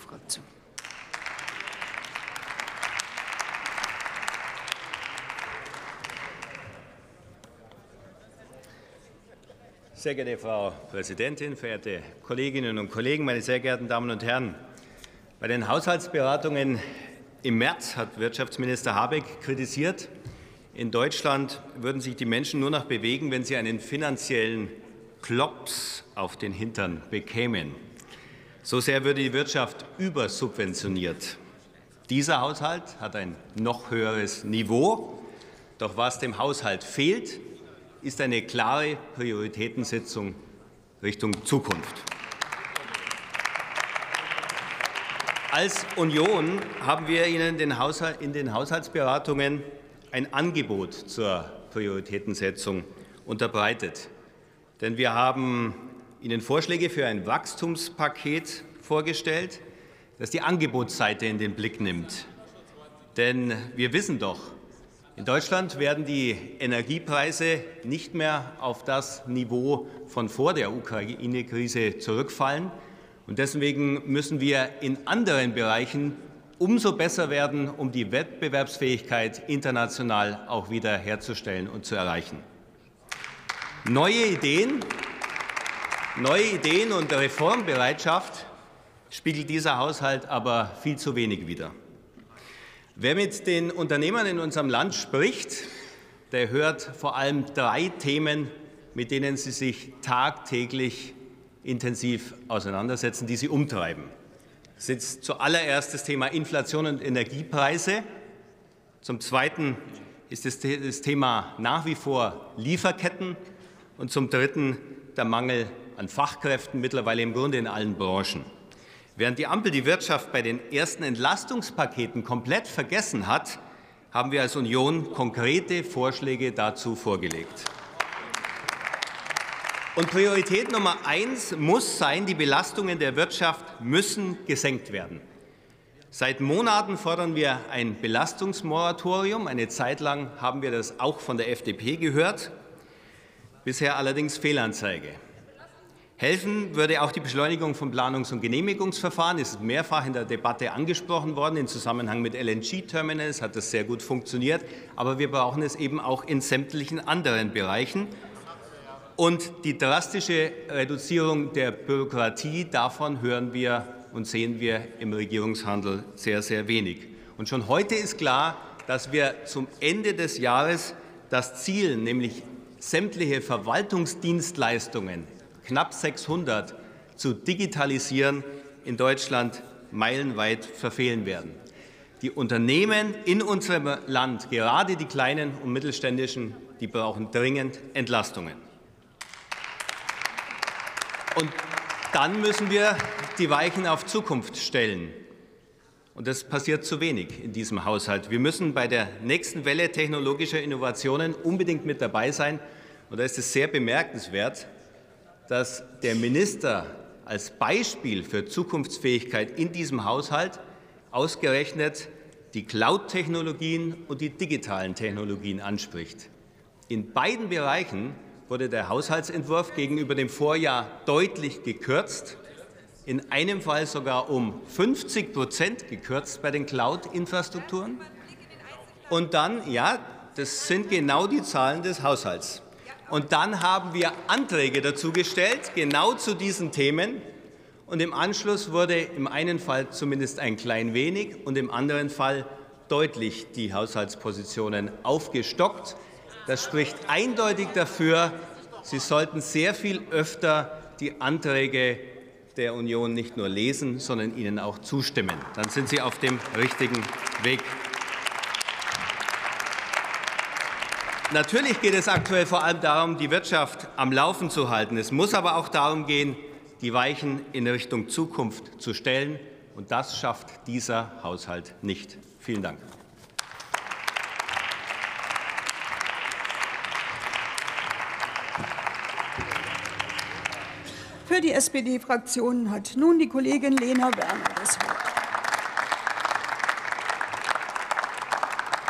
CDU-Fraktion. Sehr geehrte Frau Präsidentin, verehrte Kolleginnen und Kollegen, meine sehr geehrten Damen und Herren! Bei den Haushaltsberatungen im März hat Wirtschaftsminister Habeck kritisiert, in Deutschland würden sich die Menschen nur noch bewegen, wenn sie einen finanziellen Klops auf den Hintern bekämen. So sehr würde die Wirtschaft übersubventioniert. Dieser Haushalt hat ein noch höheres Niveau. Doch was dem Haushalt fehlt, ist eine klare Prioritätensetzung Richtung Zukunft. Als Union haben wir Ihnen in den Haushaltsberatungen ein Angebot zur Prioritätensetzung unterbreitet. Denn wir haben Ihnen Vorschläge für ein Wachstumspaket vorgestellt, das die Angebotsseite in den Blick nimmt. Denn wir wissen doch, in Deutschland werden die Energiepreise nicht mehr auf das Niveau von vor der Ukraine-Krise zurückfallen. Und deswegen müssen wir in anderen Bereichen umso besser werden, um die Wettbewerbsfähigkeit international auch wieder herzustellen und zu erreichen. Neue Ideen, neue Ideen und Reformbereitschaft spiegelt dieser Haushalt aber viel zu wenig wider. Wer mit den Unternehmern in unserem Land spricht, der hört vor allem drei Themen, mit denen sie sich tagtäglich intensiv auseinandersetzen, die sie umtreiben. Das ist zuallererst das Thema Inflation und Energiepreise. Zum Zweiten ist das Thema nach wie vor Lieferketten. Und zum Dritten der Mangel an Fachkräften, mittlerweile im Grunde in allen Branchen. Während die Ampel die Wirtschaft bei den ersten Entlastungspaketen komplett vergessen hat, haben wir als Union konkrete Vorschläge dazu vorgelegt. Und Priorität Nummer eins muss sein, die Belastungen der Wirtschaft müssen gesenkt werden. Seit Monaten fordern wir ein Belastungsmoratorium. Eine Zeit lang haben wir das auch von der FDP gehört, bisher allerdings Fehlanzeige. Helfen würde auch die Beschleunigung von Planungs- und Genehmigungsverfahren. Es ist mehrfach in der Debatte angesprochen worden. Im Zusammenhang mit LNG-Terminals hat das sehr gut funktioniert. Aber wir brauchen es eben auch in sämtlichen anderen Bereichen. Und die drastische Reduzierung der Bürokratie, davon hören wir und sehen wir im Regierungshandel sehr, sehr wenig. Und schon heute ist klar, dass wir zum Ende des Jahres das Ziel, nämlich sämtliche Verwaltungsdienstleistungen knapp 600 zu digitalisieren, in Deutschland meilenweit verfehlen werden. Die Unternehmen in unserem Land, gerade die kleinen und mittelständischen, die brauchen dringend Entlastungen. Und dann müssen wir die Weichen auf Zukunft stellen. Und das passiert zu wenig in diesem Haushalt. Wir müssen bei der nächsten Welle technologischer Innovationen unbedingt mit dabei sein. Und da ist es sehr bemerkenswert, dass der Minister als Beispiel für Zukunftsfähigkeit in diesem Haushalt ausgerechnet die Cloud-Technologien und die digitalen Technologien anspricht. In beiden Bereichen wurde der Haushaltsentwurf gegenüber dem Vorjahr deutlich gekürzt, in einem Fall sogar um 50 Prozent gekürzt bei den Cloud-Infrastrukturen. Und dann, ja, das sind genau die Zahlen des Haushalts. Und dann haben wir Anträge dazu gestellt, genau zu diesen Themen. Und im Anschluss wurde im einen Fall zumindest ein klein wenig und im anderen Fall deutlich die Haushaltspositionen aufgestockt. Das spricht eindeutig dafür, Sie sollten sehr viel öfter die Anträge der Union nicht nur lesen, sondern ihnen auch zustimmen. Dann sind Sie auf dem richtigen Weg. Natürlich geht es aktuell vor allem darum, die Wirtschaft am Laufen zu halten. Es muss aber auch darum gehen, die Weichen in Richtung Zukunft zu stellen. Und das schafft dieser Haushalt nicht. Vielen Dank. Für die SPD-Fraktion hat nun die Kollegin Lena Werner das Wort.